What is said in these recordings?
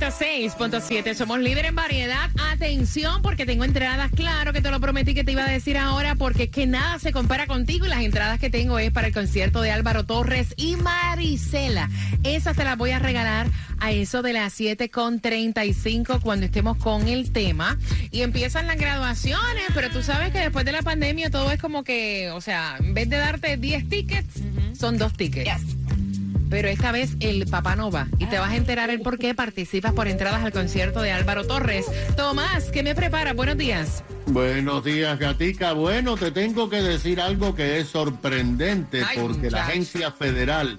106.7. Somos líder en variedad. Atención, porque tengo entradas. Claro que te lo prometí que te iba a decir ahora, porque es que nada se compara contigo. Y las entradas que tengo es para el concierto de Álvaro Torres y Marisela. Esas te las voy a regalar a eso de las 7.35 cuando estemos con el tema. Y empiezan las graduaciones, pero tú sabes que después de la pandemia todo es como que, o sea, en vez de darte 10 tickets, son dos tickets. Pero esta vez el papá no va. Y te vas a enterar el por qué participas por entradas al concierto de Álvaro Torres. Tomás, ¿qué me prepara? Buenos días. Buenos días, Gatica. Bueno, te tengo que decir algo que es sorprendente Ay, porque la. Agencia Federal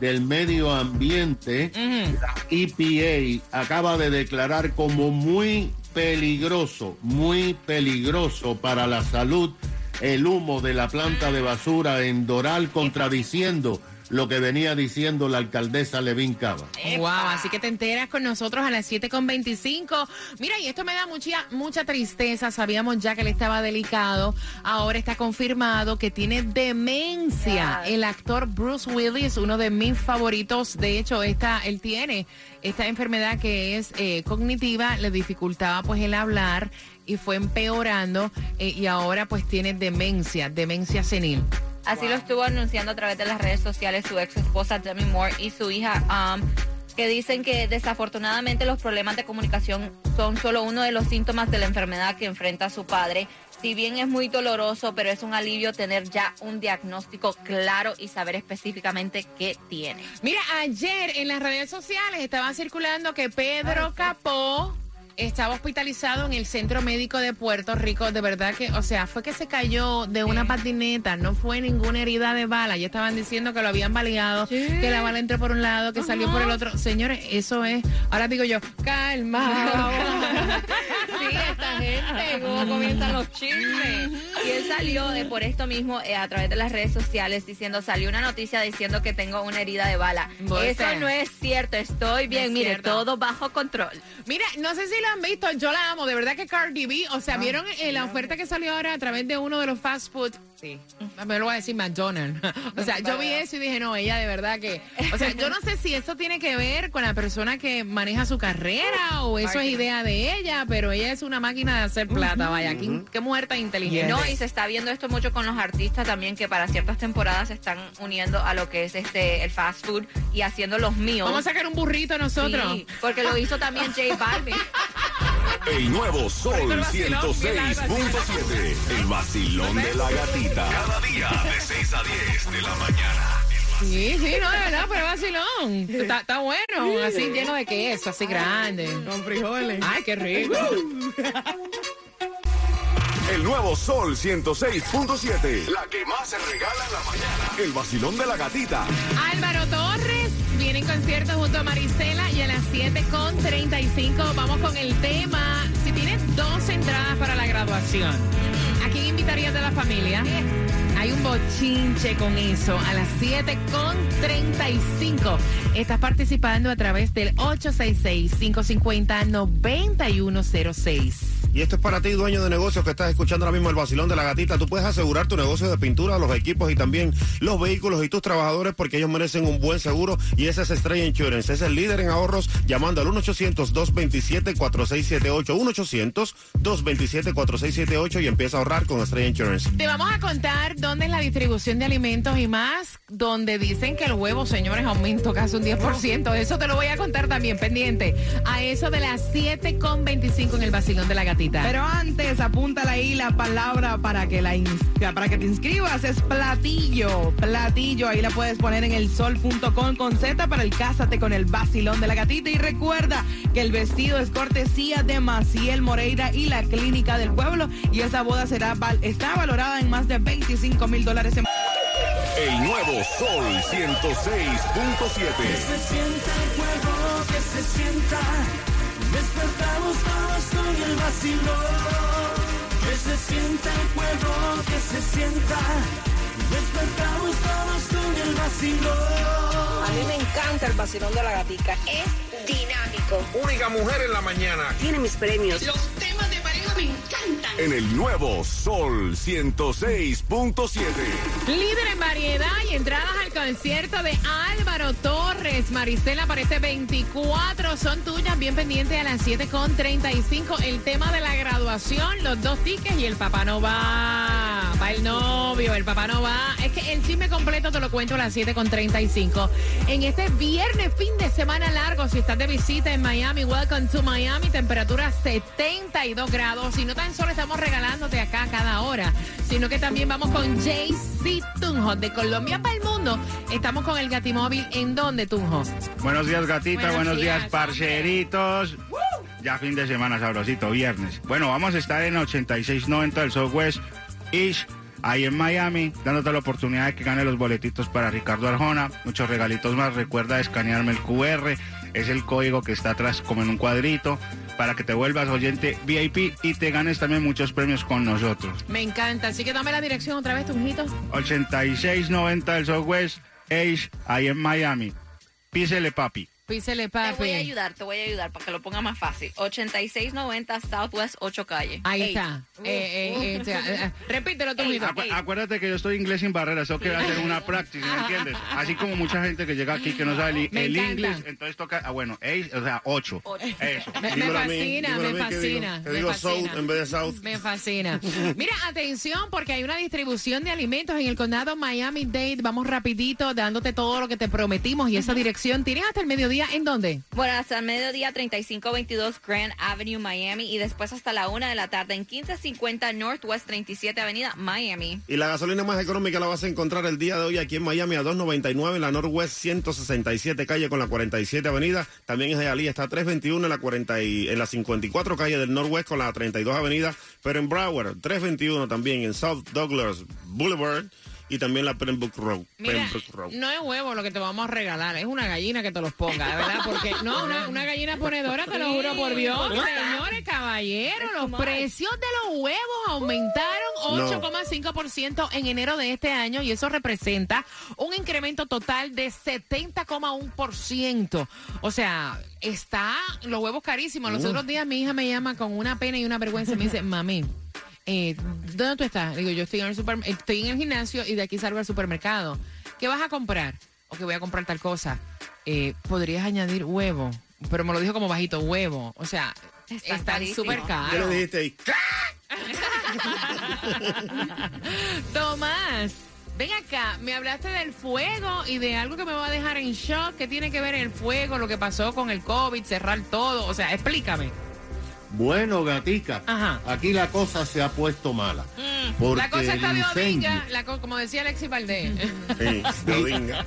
del Medio Ambiente, la EPA, acaba de declarar como muy peligroso, muy peligroso para la salud el humo de la planta de basura en Doral, contradiciendo lo que venía diciendo la alcaldesa Levin Cava. Wow, así que te enteras con nosotros a las 7.25. Mira, y esto me da mucha, mucha tristeza. Sabíamos ya que él estaba delicado. Ahora está confirmado que tiene demencia. El actor Bruce Willis, uno de mis favoritos. De hecho, esta, él tiene esta enfermedad que es eh, cognitiva. Le dificultaba pues el hablar y fue empeorando. eh, y ahora pues tiene demencia, demencia senil. Así lo estuvo anunciando a través de las redes sociales su ex esposa Demi Moore y su hija, um, que dicen que desafortunadamente los problemas de comunicación son solo uno de los síntomas de la enfermedad que enfrenta su padre. Si bien es muy doloroso, pero es un alivio tener ya un diagnóstico claro y saber específicamente qué tiene. Mira, ayer en las redes sociales estaba circulando que Pedro Capó estaba hospitalizado en el Centro Médico de Puerto Rico. De verdad que, o sea, fue que se cayó de una patineta, no fue ninguna herida de bala. Ya estaban diciendo que lo habían baleado, que la bala entró por un lado, que salió por el otro. Señores, eso es. Ahora digo yo, calma. Esta gente, cómo comienzan los chismes. Y él salió eh, por esto mismo eh, a través de las redes sociales diciendo, salió una noticia diciendo que tengo una herida de bala. Eso no es cierto, estoy bien, es mire, cierto. todo bajo control. Mira, no sé si lo han visto, yo la amo, de verdad que Cardi B, o sea, ¿vieron eh, la oferta que salió ahora a través de uno de los fast food? Sí, me lo voy a decir McDonald's. O sea, yo vi eso y dije, no, ella de verdad que, o sea, yo no sé si eso tiene que ver con la persona que maneja su carrera o eso es idea de ella, pero ella es una máquina de hacer plata, vaya, qué, qué mujer tan inteligente. No, y se está viendo esto mucho con los artistas también que para ciertas temporadas se están uniendo a lo que es este el fast food y haciendo los míos. Vamos a sacar un burrito nosotros. porque lo hizo también J Balvin. El nuevo Sol el vacilón, 106.7. El vacilón de la gatita. Cada día de 6 a 10 de la mañana. Sí, sí, no, de verdad, pero vacilón. Está, está bueno, así lleno de queso, así grande. Con frijoles. Ay, qué rico. El nuevo Sol 106.7. La que más se regala en la mañana. El vacilón de la gatita. Álvaro Torres viene en concierto junto a Marisela y a las 7.35 vamos con el tema. Si tienes dos entradas para la graduación, ¿a quién invitarías de la familia? Hay un bochinche con eso a las 7.35. Estás participando a través del 866-550-9106. Y esto es para ti, dueño de negocios que estás escuchando ahora mismo el vacilón de la gatita. Tú puedes asegurar tu negocio de pintura, los equipos y también los vehículos y tus trabajadores porque ellos merecen un buen seguro y ese es Estrella Insurance. Es el líder en ahorros llamando al 1-800-227-4678. 1-800-227-4678 y empieza a ahorrar con Estrella Insurance. Te vamos a contar dónde es la distribución de alimentos y más, donde dicen que el huevo, señores, aumentó casi un 10%. Eso te lo voy a contar también, pendiente. A eso de las 7.25 en el vacilón de la gatita. Pero antes, apúntala ahí la palabra para que, la para que te inscribas. Es platillo. Platillo. Ahí la puedes poner en el sol.com con Z para el Cásate con el vacilón de la gatita. Y recuerda que el vestido es cortesía de Maciel Moreira y la Clínica del Pueblo. Y esa boda será está valorada en más de 25 mil dólares en El nuevo Sol 106.7. sienta el juego que se sienta. Despertamos todos con el vacilón. Que se sienta el juego que se sienta. Despertamos todos con el vacilón. A mí me encanta el vacilón de la gatica. Es dinámico. Única mujer en la mañana. Tiene mis premios. Los temas me encantan. En el nuevo Sol 106.7. Líder en variedad y entradas al concierto de Álvaro Torres. Maricela aparece 24. Son tuyas, bien pendientes a las 7.35. El tema de la graduación, los dos tickets y el papá no va. Va el novio, el papá no va. Es que el chisme completo te lo cuento a las 7.35. En este viernes, fin de semana largo, si estás de visita en Miami, welcome to Miami. Temperatura 72 grados. Y no tan solo estamos regalándote acá cada hora, sino que también vamos con JC Tunjo de Colombia para el mundo. Estamos con el Gatimóvil. ¿En dónde, Tunjo? Buenos días, gatita. Buenos Buenos, días, días, parceritos. Ya fin de semana sabrosito, viernes. Bueno, vamos a estar en 8690 del Southwest East, ahí en Miami, dándote la oportunidad de que gane los boletitos para Ricardo Arjona. Muchos regalitos más. Recuerda escanearme el QR. Es el código que está atrás como en un cuadrito para que te vuelvas oyente VIP y te ganes también muchos premios con nosotros. Me encanta. Así que dame la dirección otra vez, Tunjito. 8690 del Southwest East, ahí en Miami. Písele, papi. Písele, Te papi. voy a ayudar, te voy a ayudar para que lo ponga más fácil. 8690 Southwest 8 Calle. Ahí está. Eh, eh, eh, eh, repítelo, Tunjito. Acu- acuérdate que yo estoy inglés sin barreras, tengo que hacer una práctica, ¿me entiendes? Así como mucha gente que llega aquí que no sabe el, Me el encanta. inglés, entonces toca, ah, bueno, eight, o sea, ocho. Eso. Me, fascina, me fascina. Me digo fascina. South en vez de South. Me fascina. Mira, atención, porque hay una distribución de alimentos en el condado Miami-Dade. Vamos rapidito, dándote todo lo que te prometimos. Y esa dirección, ¿tienes hasta el mediodía en dónde? Bueno, hasta el mediodía 3522 Grand Avenue, Miami. Y después hasta la una de la tarde en 1550 Northwest 37 Avenida, Miami. Y la gasolina más económica la vas a encontrar el día de hoy aquí en Miami a 2.99 en la Northwest 167 calle con la 47 avenida. También en Hialeah está a 321 en la 40 y, en la 54 calle del Northwest con la 32 avenida. Pero en Broward 321 también en South Douglas Boulevard y también la Pembroke Road. Mira, Pembroke Road. no es huevo lo que te vamos a regalar, es una gallina que te los ponga, de verdad, porque no, una, una gallina ponedora, te lo juro por Dios. Señores, caballeros, los precios de los huevos aumentaron No. 8,5% en enero de este año y eso representa un incremento total de 70,1%. O sea, está los huevos carísimos. Los otros días mi hija me llama con una pena y una vergüenza y me dice, mami, eh, ¿dónde tú estás? Digo, yo estoy en el super, estoy en el gimnasio y de aquí salgo al supermercado. ¿Qué vas a comprar? O que voy a comprar tal cosa. Eh, Podrías añadir huevo, pero me lo dijo como bajito, huevo. O sea, Está súper ¿Qué caros. le dijiste ahí? Tomás, ven acá, me hablaste del fuego y de algo que me va a dejar en shock. ¿Qué tiene que ver el fuego, lo que pasó con el COVID, cerrar todo? O sea, explícame. Bueno, gatica, Ajá. aquí la cosa se ha puesto mala. Porque la cosa está el de odinga, la co- como decía Alexis Valdés. Sí, de Odinga.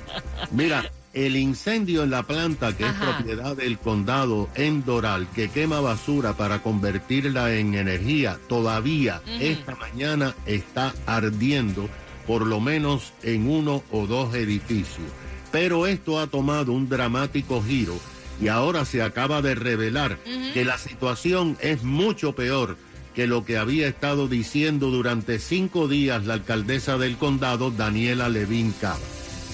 Mira, el incendio en la planta que Ajá. es propiedad del condado en Doral, que quema basura para convertirla en energía, todavía esta mañana está ardiendo, por lo menos en uno o dos edificios. Pero esto ha tomado un dramático giro y ahora se acaba de revelar que la situación es mucho peor que lo que había estado diciendo durante cinco días la alcaldesa del condado, Daniela Levin Cava.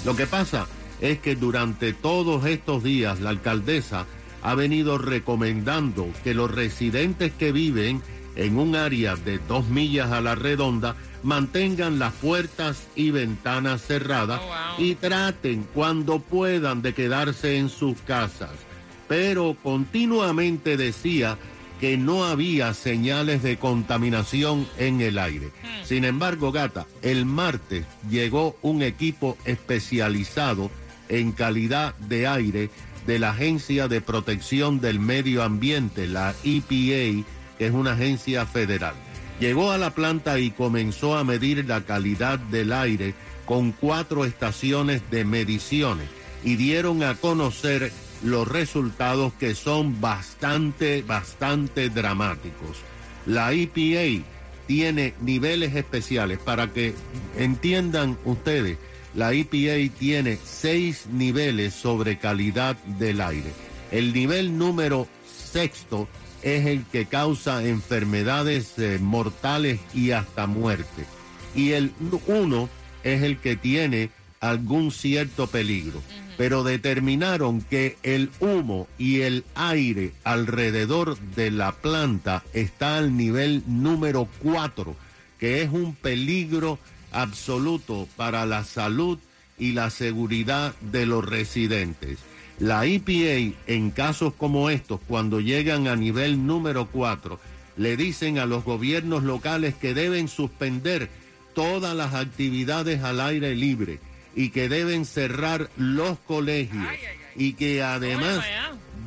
Lo que pasa es que durante todos estos días la alcaldesa ha venido recomendando que los residentes que viven en un área de dos millas a la redonda mantengan las puertas y ventanas cerradas y traten cuando puedan de quedarse en sus casas. Pero continuamente decía que no había señales de contaminación en el aire. Sin embargo, gata, el martes llegó un equipo especializado en calidad de aire de la Agencia de Protección del Medio Ambiente, la EPA, que es una agencia federal. Llegó a la planta y comenzó a medir la calidad del aire con cuatro estaciones de mediciones y dieron a conocer los resultados que son bastante, bastante dramáticos. La EPA tiene niveles especiales para que entiendan ustedes. La EPA tiene seis niveles sobre calidad del aire. El nivel número sexto es el que causa enfermedades eh, mortales y hasta muerte. Y el uno es el que tiene algún cierto peligro. Pero determinaron que el humo y el aire alrededor de la planta está al nivel número 4, que es un peligro absoluto para la salud y la seguridad de los residentes. La EPA, en casos como estos, cuando llegan a nivel número 4, le dicen a los gobiernos locales que deben suspender todas las actividades al aire libre y que deben cerrar los colegios y que además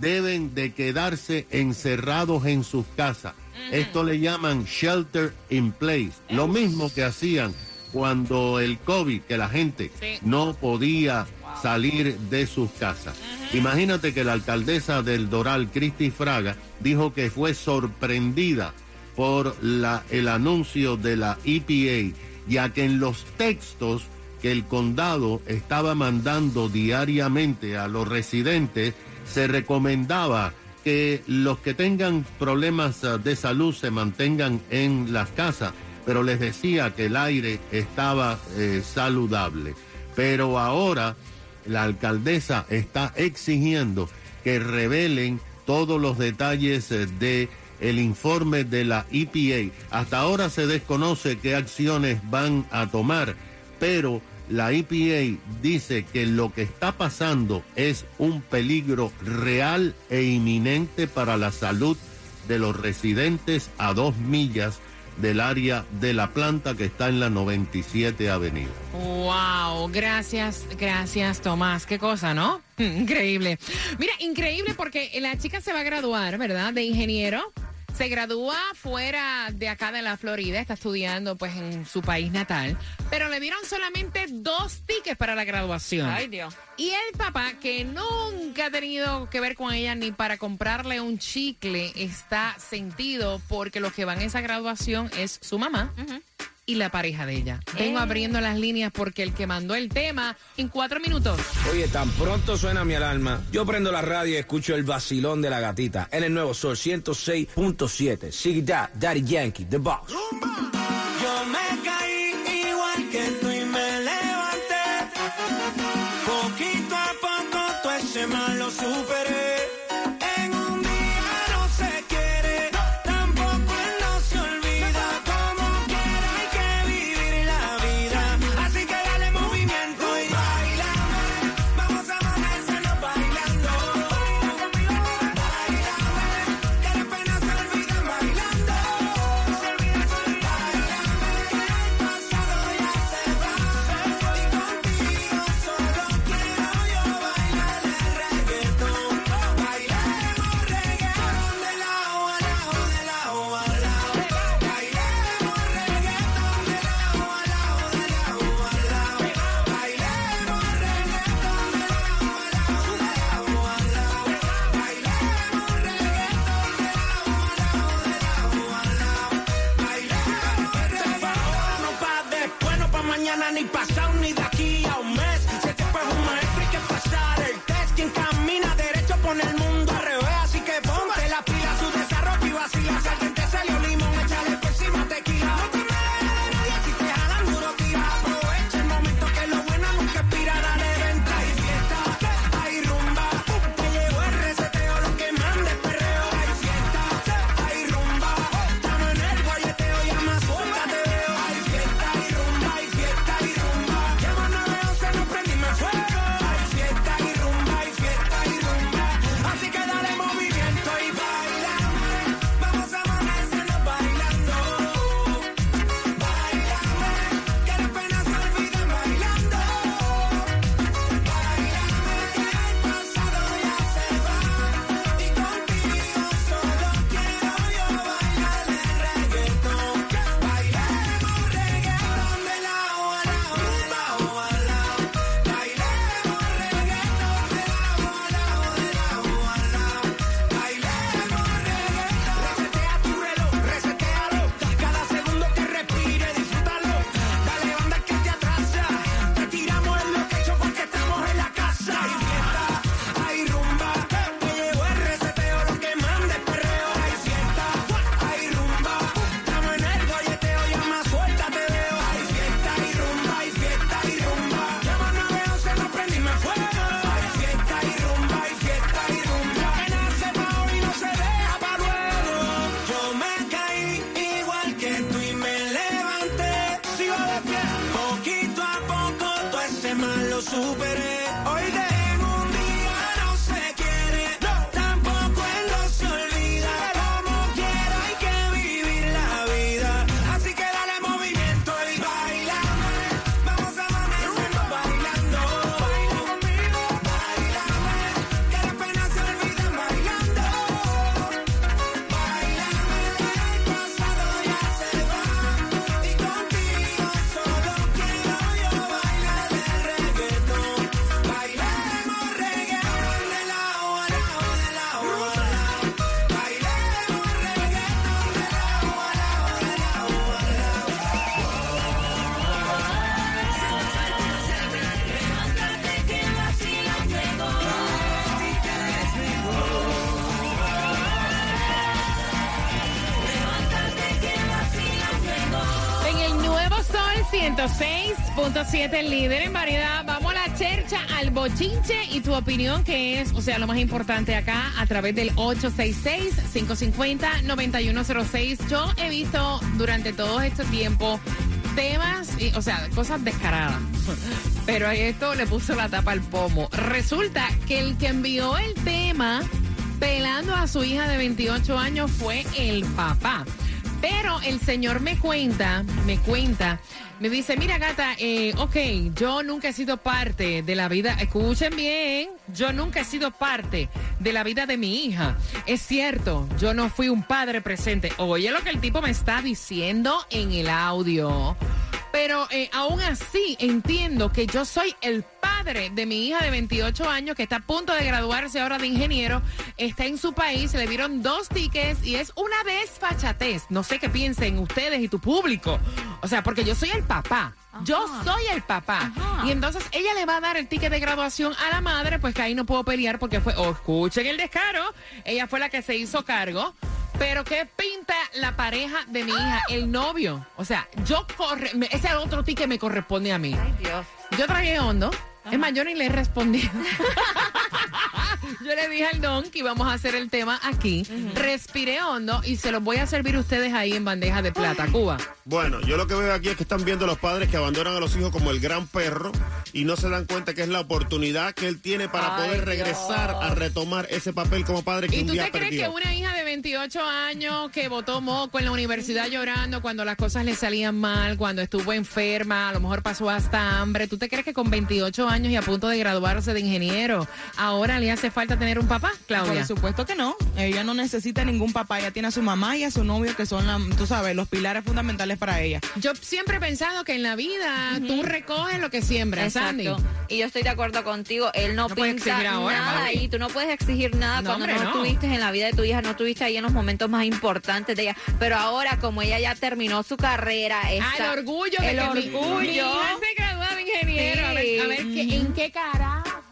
deben de quedarse encerrados en sus casas. Esto le llaman shelter in place, lo mismo que hacían cuando el COVID, que la gente no podía salir de sus casas. Imagínate que la alcaldesa del Doral, Cristi Fraga, dijo que fue sorprendida por la, el anuncio de la EPA, ya que en los textos que el condado estaba mandando diariamente a los residentes, se recomendaba que los que tengan problemas eh, de salud se mantengan en las casas, pero les decía que el aire estaba eh, saludable. Pero ahora la alcaldesa está exigiendo que revelen todos los detalles eh, de el informe de la EPA. Hasta ahora se desconoce qué acciones van a tomar, pero la EPA dice que lo que está pasando es un peligro real e inminente para la salud de los residentes a dos millas del área de la planta que está en la 97 Avenida. Wow, gracias, gracias Tomás. Qué cosa, ¿no? Increíble. Mira, increíble porque la chica se va a graduar, ¿verdad? De ingeniero. Se gradúa fuera de acá de la Florida, está estudiando pues en su país natal, pero le dieron solamente dos tickets para la graduación. Ay, Dios. Y el papá, que nunca ha tenido que ver con ella ni para comprarle un chicle, está sentido porque los que van a esa graduación es su mamá y la pareja de ella. Vengo Eh. abriendo las líneas porque el que mandó el tema en cuatro minutos. Oye, tan pronto suena mi alarma. Yo prendo la radio y escucho el vacilón de la gatita en el nuevo Sol 106.7. Sigue that, Daddy Yankee, The Boss. Yo me 106.7 líder en variedad. Vamos a la chercha, al bochinche y tu opinión que es, o sea, lo más importante acá a través del 866-550-9106. Yo he visto durante todo este tiempo temas, y, o sea, cosas descaradas. Pero a esto le puso la tapa al pomo. Resulta que el que envió el tema pelando a su hija de 28 años fue el papá. Pero el señor me cuenta, me cuenta, me dice, mira gata, eh, ok, yo nunca he sido parte de la vida, escuchen bien, yo nunca he sido parte de la vida de mi hija. Es cierto, yo no fui un padre presente. Oye lo que el tipo me está diciendo en el audio. Pero eh, aún así entiendo que yo soy el padre de mi hija de 28 años que está a punto de graduarse ahora de ingeniero. Está en su país, le dieron dos tickets y es una desfachatez. No sé qué piensen ustedes y tu público. O sea, porque yo soy el papá. Yo soy el papá. Y entonces ella le va a dar el ticket de graduación a la madre, pues que ahí no puedo pelear porque fue, oh, escuchen el descaro, ella fue la que se hizo cargo. Pero ¿qué pinta la pareja de mi hija, el novio? O sea, yo corre, me- ese otro ticket me corresponde a mí. Ay, Dios. Yo tragué hondo. Es más, yo ni le he respondido. yo le dije al don que íbamos a hacer el tema aquí. Respiré hondo y se los voy a servir a ustedes ahí en bandeja de plata, Cuba. Bueno, yo lo que veo aquí es que están viendo los padres que abandonan a los hijos como el gran perro y no se dan cuenta que es la oportunidad que él tiene para Ay, poder regresar Dios. a retomar ese papel como padre que ¿Y un tú día te crees que una hija de 28 años que votó moco en la universidad llorando cuando las cosas le salían mal, cuando estuvo enferma, a lo mejor pasó hasta hambre, ¿tú te crees que con 28 años y a punto de graduarse de ingeniero, ahora le hace falta tener un papá, Claudia? Por supuesto que no. Ella no necesita ningún papá. Ella tiene a su mamá y a su novio, que son, la- tú sabes, los pilares fundamentales para ella. Yo siempre he pensado que en la vida tú recoges lo que siembras, Sandy. Exacto. Y yo estoy de acuerdo contigo. Él no, No pinta exigir ahora, nada ahí. Tú no puedes exigir nada No, cuando hombre, no, no. estuviste en la vida de tu hija, no estuviste ahí en los momentos más importantes de ella. Pero ahora, como ella ya terminó su carrera, Ah, está, el orgullo el que orgullo. mi hija se graduó de ingeniero. A ver, a ver, ¿qué- ¿en qué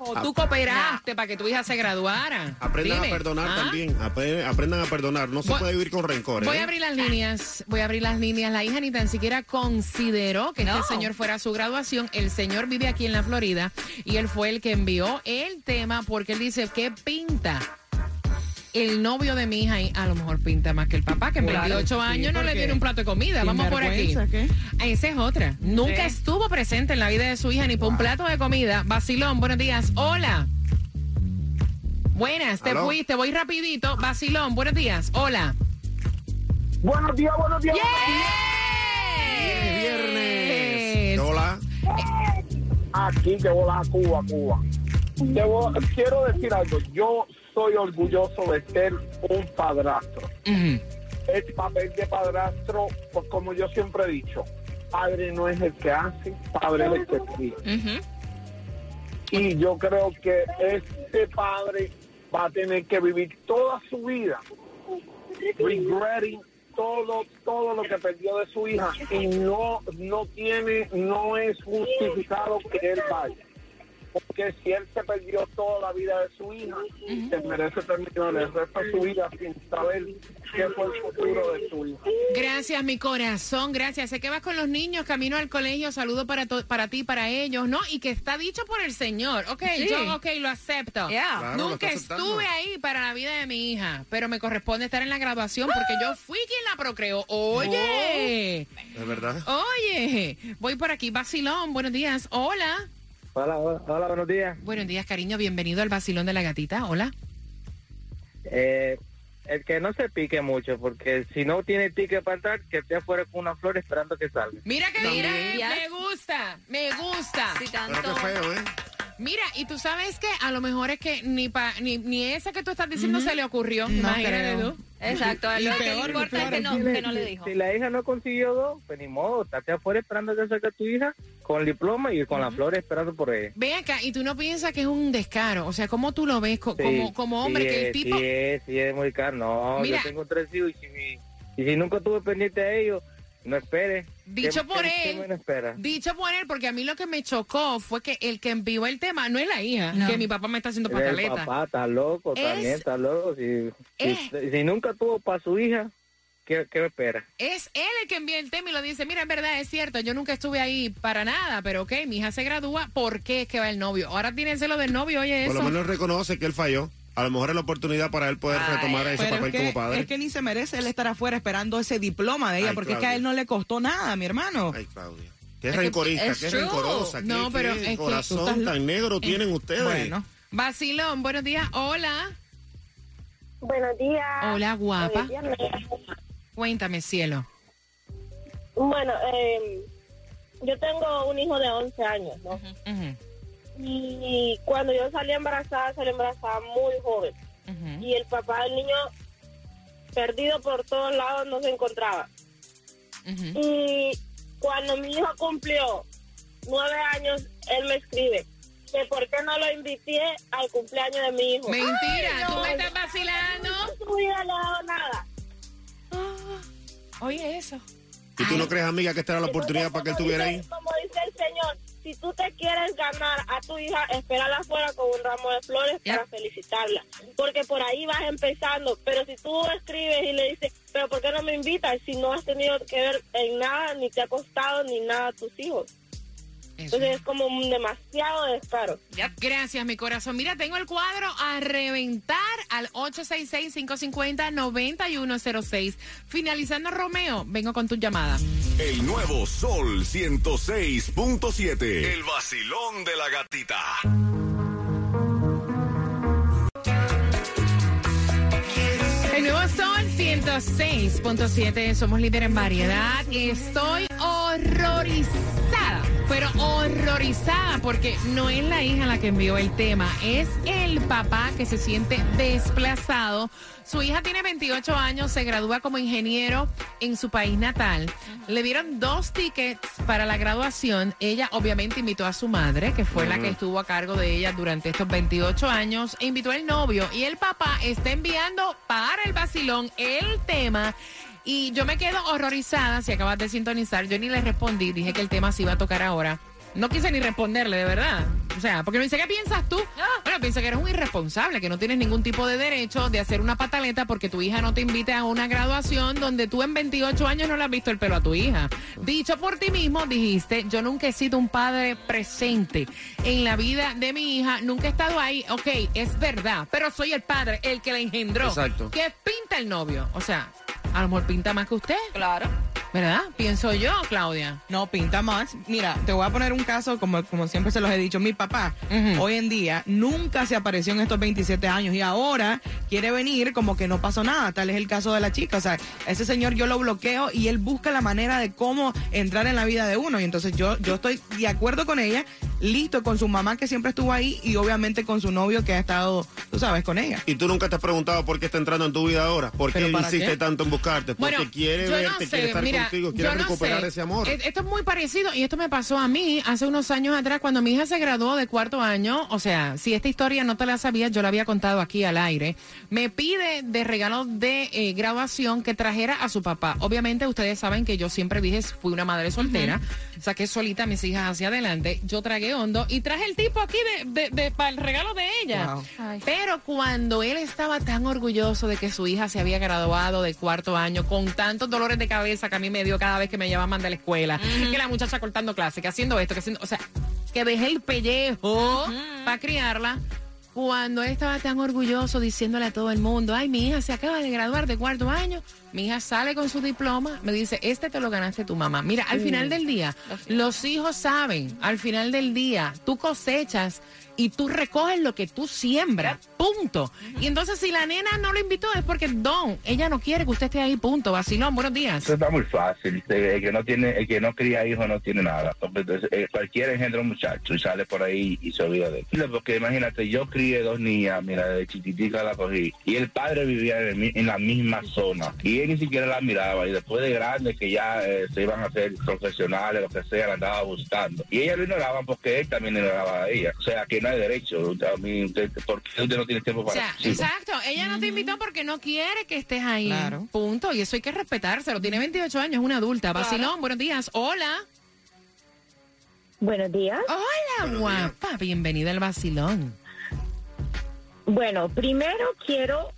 carajo tú cooperaste para que tu hija se graduara? Aprendan Dime. a perdonar ¿Ah? también, apre- aprendan a perdonar, no se Voy- puede vivir con rencores. Voy ¿eh? a abrir las líneas, voy a abrir las líneas. La hija ni tan siquiera consideró que No. este señor fuera a su graduación. El señor vive aquí en la Florida y él fue el que envió el tema porque él dice, ¿qué pinta? El novio de mi hija a lo mejor pinta más que el papá, que en Claro, 28 sí, años no le tiene un plato de comida. Vamos por aquí. Esa es otra. Nunca Sí. estuvo presente en la vida de su hija ni por un plato de comida. Basilón, buenos días. Hola. Buenas, te Aló. fuiste, voy rapidito. Basilón, buenos días. Hola. Buenos días, buenos días. Es viernes. Hola. Aquí que vola a Cuba, Cuba. Debo- quiero decir algo. Yo soy orgulloso de ser un padrastro. Ujú. El papel de padrastro, pues como yo siempre he dicho, padre no es el que hace, padre es el que. Ujú. Y yo creo que este padre va a tener que vivir toda su vida regretting todo todo lo que perdió de su hija y no no tiene no es justificado que él vaya porque si él se perdió toda la vida de su hija se merece terminar el resto de su vida sin saber qué fue el futuro de su hija Gracias, mi corazón, gracias. Sé que vas con los niños camino al colegio. Saludo para, to- para ti, para ellos, ¿no? Y que está dicho por el Señor. Ok, Sí. yo, ok, lo acepto. Yeah. Claro, lo Nunca estuve ahí para la vida de mi hija, pero me corresponde estar en la graduación porque yo fui quien la procreó. Oye, Es verdad. oye, voy por aquí. Vacilón, buenos días. Hola. Hola, hola, buenos días Buenos días, cariño. Bienvenido al Vacilón de la Gatita. Hola. Eh, el que no se pique mucho porque si no tiene ticket para entrar que esté afuera con una flor esperando que salga Mira que mira, me gusta, me gusta. Sí, Pero tanto. qué feo, ¿eh? Mira, y tú sabes que a lo mejor es que ni pa, ni, ni esa que tú estás diciendo se le ocurrió. No Imagínate tú. Exacto. Y Lo que peor, le importa es que no, que no le dijo. Si la hija no consiguió dos, pues ni modo, estate afuera esperando que salga tu hija con el diploma y con las flores esperando por ella. Ve acá, y tú no piensas que es un descaro. O sea, ¿cómo tú lo ves co- Sí, como, como hombre? sí que el tipo. Sí es, sí es muy caro. No, Mira. yo tengo tres hijos y si, mi- y si nunca tuve pendiente a ellos, no espere. Dicho ¿Qué- por qué- él. qué me espera? Dicho por él, porque a mí lo que me chocó fue que el que envió el tema no es la hija, No. que mi papá me está haciendo El pataleta. papá está loco, Es- también está loco. Si, es- si, si nunca tuvo para su hija, ¿qué, qué espera? Es él el que envía el tema y lo dice, mira, en verdad, es cierto, yo nunca estuve ahí para nada, pero ok, mi hija se gradúa, ¿por qué es que va el novio? Ahora tiene celo del novio, oye Por eso. lo menos reconoce que él falló. A lo mejor es la oportunidad para él poder retomar ese papel es que, como padre. es que ni se merece él estar afuera esperando ese diploma de ella, Ay, porque es que a él no le costó nada, mi hermano. Ay, Claudia. Qué Es rencorista, es qué true. rencorosa. No, qué, pero qué es que tú corazón estás- tan negro Eh, tienen ustedes. Bueno, Vacilón, buenos días, hola. Buenos días. Hola, guapa. Viernes. Cuéntame, cielo. Bueno, eh, yo tengo un hijo de 11 años, ¿no? Y cuando yo salí embarazada, salí embarazada muy joven. Y el papá del niño, perdido por todos lados, no se encontraba. Y cuando mi hijo cumplió nueve años, él me escribe que por qué no lo invité al cumpleaños de mi hijo. Mentira, Ay, tú no, me estás vacilando. Vida le ha dado nada. Oye, eso. ¿Y tú no crees, amiga, que esta era la oportunidad para que él estuviera dice- ahí? Como dice el señor, si tú te quieres ganar a tu hija, espérala afuera con un ramo de flores para felicitarla. Porque por ahí vas empezando. Pero si tú escribes y le dices, pero ¿por qué no me invitas si no has tenido que ver en nada, ni te ha costado, ni nada a tus hijos? Entonces es como un demasiado descaro. Gracias, mi corazón. Mira, tengo el cuadro a reventar al 866-550-9106. Finalizando, Romeo, vengo con tu llamada. El nuevo Sol 106.7. El vacilón de la gatita. El nuevo Sol 106.7, somos líder en variedad. Estoy horrorizada, pero horrorizada porque no es la hija la que envió el tema, es el papá que se siente desplazado. Su hija tiene 28 años, se gradúa como ingeniero en su país natal. Le dieron dos tickets para la graduación. Ella obviamente invitó a su madre, que fue la que estuvo a cargo de ella durante estos 28 años, e invitó al novio. Y el papá está enviando para el vacilón el tema. Y yo me quedo horrorizada si acabas de sintonizar. Yo ni le respondí, dije que el tema se iba a tocar ahora. No quise ni responderle, de verdad. O sea, porque me dice, ¿qué piensas tú? Bueno, piensa que eres un irresponsable, que no tienes ningún tipo de derecho de hacer una pataleta porque tu hija no te invite a una graduación donde tú en 28 años no le has visto el pelo a tu hija. Dicho por ti mismo, dijiste, yo nunca he sido un padre presente en la vida de mi hija, nunca he estado ahí. Ok, es verdad, pero soy el padre, el que la engendró. Exacto. ¿Qué pinta el novio? O sea, a lo mejor pinta más que usted, Claro. ¿Verdad? Pienso yo, Claudia. No, pinta más. Mira, te voy a poner un caso, como, como siempre se los he dicho. Mi papá, hoy en día, nunca se apareció en estos 27 años y ahora quiere venir como que no pasó nada. Tal es el caso de la chica. O sea, ese señor yo lo bloqueo y él busca la manera de cómo entrar en la vida de uno. Y entonces yo, yo estoy de acuerdo con ella, listo con su mamá que siempre estuvo ahí y obviamente con su novio que ha estado, tú sabes, con ella. ¿Y tú nunca te has preguntado por qué está entrando en tu vida ahora? ¿Por qué ¿Pero él para insiste qué? tanto en buscarte? Porque Bueno, quiere verte, no quiere estar mira, contigo, quiere yo no recuperar sé. ese amor. Eh, Esto es muy parecido y esto me pasó a mí hace unos años atrás cuando mi hija se graduó de cuarto año. O sea, si esta historia no te la sabías, yo la había contado aquí al aire. Me pide de regalo de eh, graduación que trajera a su papá. Obviamente ustedes saben que yo siempre dije fui una madre soltera, saqué solita a mis hijas hacia adelante. Yo tragué hondo y traje el tipo aquí de, de- de- para el regalo de ella. Wow. Pero cuando él estaba tan orgulloso de que su hija se había graduado de cuarto año, con tantos dolores de cabeza que a mí me dio cada vez que me llamaban de la escuela, que la muchacha cortando clase, que haciendo esto, que haciendo, o sea, que dejé el pellejo para criarla. Cuando estaba tan orgulloso diciéndole a todo el mundo, ay, mi hija se acaba de graduar de cuarto año, mi hija sale con su diploma, me dice, este te lo ganaste tu mamá. Mira, al final del día, los hijos saben, al final del día, tú cosechas y tú recoges lo que tú siembras, punto. Y entonces si la nena no lo invitó es porque, don, ella no quiere que usted esté ahí, punto. Vacilón, buenos días. Eso está muy fácil. El que no tiene, el que no cría hijos no tiene nada. Entonces, eh, cualquiera engendra un muchacho y sale por ahí y se olvida de él. Porque imagínate, yo crié dos niñas, mira, de chiquitica la cogí. Y el padre vivía en, el en la misma zona. Y él ni siquiera la miraba. Y después de grande, que ya eh, se iban a hacer profesionales, lo que sea, la andaba buscando. Y ella lo ignoraban porque él también ignoraba a ella. O sea, que no hay derecho. A mí, usted, ¿Por qué usted no tiene tiempo O para sea, hijos? exacto, ella no te invitó porque no quiere que estés ahí. Claro. Punto. Y eso hay que respetárselo. Tiene 28 años, es una adulta. Vacilón, buenos días. Hola. Buenos días. Hola, guapa. Bienvenida al vacilón. Bueno, primero quiero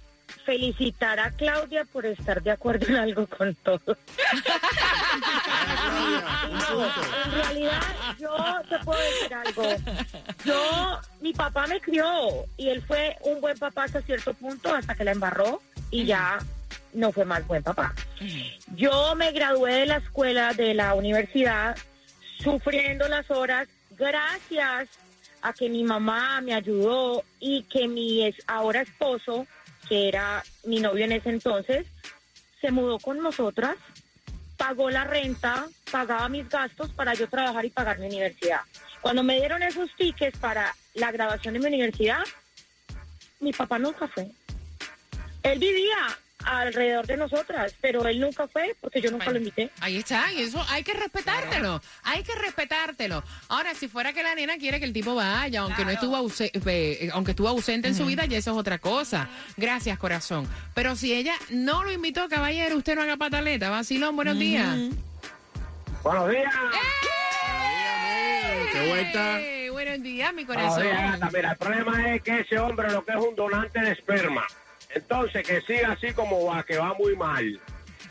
felicitar a Claudia por estar de acuerdo en algo con todo. No, en realidad, yo te puedo decir algo. Yo, mi papá me crió y él fue un buen papá hasta cierto punto, hasta que la embarró y ya no fue más buen papá. Yo me gradué de la escuela, de la universidad, sufriendo las horas, gracias a que mi mamá me ayudó y que mi ahora esposo, que era mi novio en ese entonces, se mudó con nosotras, pagó la renta, pagaba mis gastos para yo trabajar y pagar mi universidad. Cuando me dieron esos tickets para la graduación de mi universidad, mi papá nunca fue. Él vivía alrededor de nosotras, pero él nunca fue porque yo nunca lo invité. Ahí está, y eso hay que respetártelo, hay que respetártelo. Ahora, si fuera que la nena quiere que el tipo vaya, aunque no estuvo ause- eh, aunque estuvo ausente en su vida, ya eso es otra cosa. Gracias, corazón. Pero si ella no lo invitó, caballero, usted no haga pataleta. Vacilón, buenos días. Buenos días. ¡Qué vuelta! Eh, buenos días, mi Buenos corazón. días. Mira, el problema es que ese hombre lo que es un donante de esperma. Entonces, que siga así como va, que va muy mal.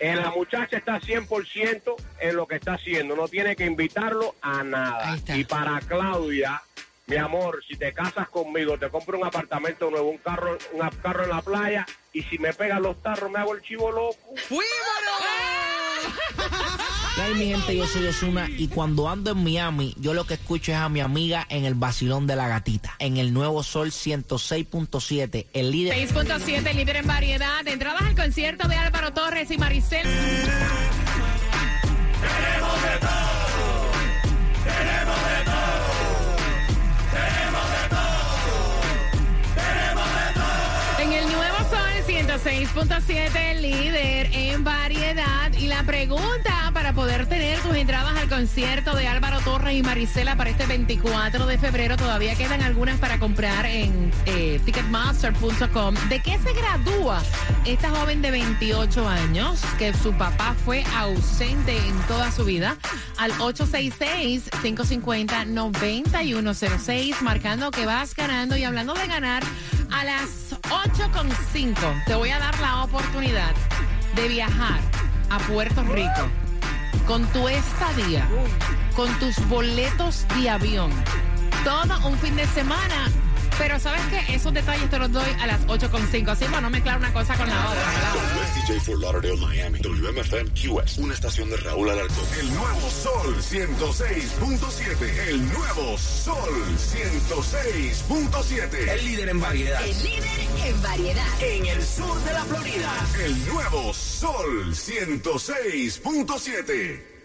Eh, la muchacha está 100% en lo que está haciendo. No tiene que invitarlo a nada. Y para Claudia, mi amor, si te casas conmigo, te compro un apartamento nuevo, un carro, un carro en la playa. Y si me pegan los tarros, me hago el chivo loco. ¿Qué hay, mi gente? Yo soy Osuna y cuando ando en Miami, yo lo que escucho es a mi amiga en el vacilón de la gatita, en el nuevo Sol 106.7, el líder. 6.7, líder en variedad. Entradas al concierto de Álvaro Torres y Maricel. Tenemos de todo. 6.7, líder en variedad. Y la pregunta para poder tener tus entradas al concierto de Álvaro Torres y Marisela para este 24 de febrero, todavía quedan algunas para comprar en eh, ticketmaster.com. ¿De qué se gradúa esta joven de 28 años que su papá fue ausente en toda su vida? Al 866-550-9106, marcando que vas ganando y hablando de ganar a las 8.5 te voy a dar la oportunidad de viajar a Puerto Rico con tu estadía, con tus boletos de avión, todo un fin de semana. Pero ¿sabes qué? Esos detalles te los doy a las 8.5. Así para no mezclar una cosa con la otra. ¿verdad? DJ for Lauderdale, Miami. WMFM QS. Una estación de Raúl Alarcón. El nuevo Sol 106.7. El nuevo Sol 106.7. El líder en variedad. El líder en variedad. En el sur de la Florida. El nuevo Sol 106.7.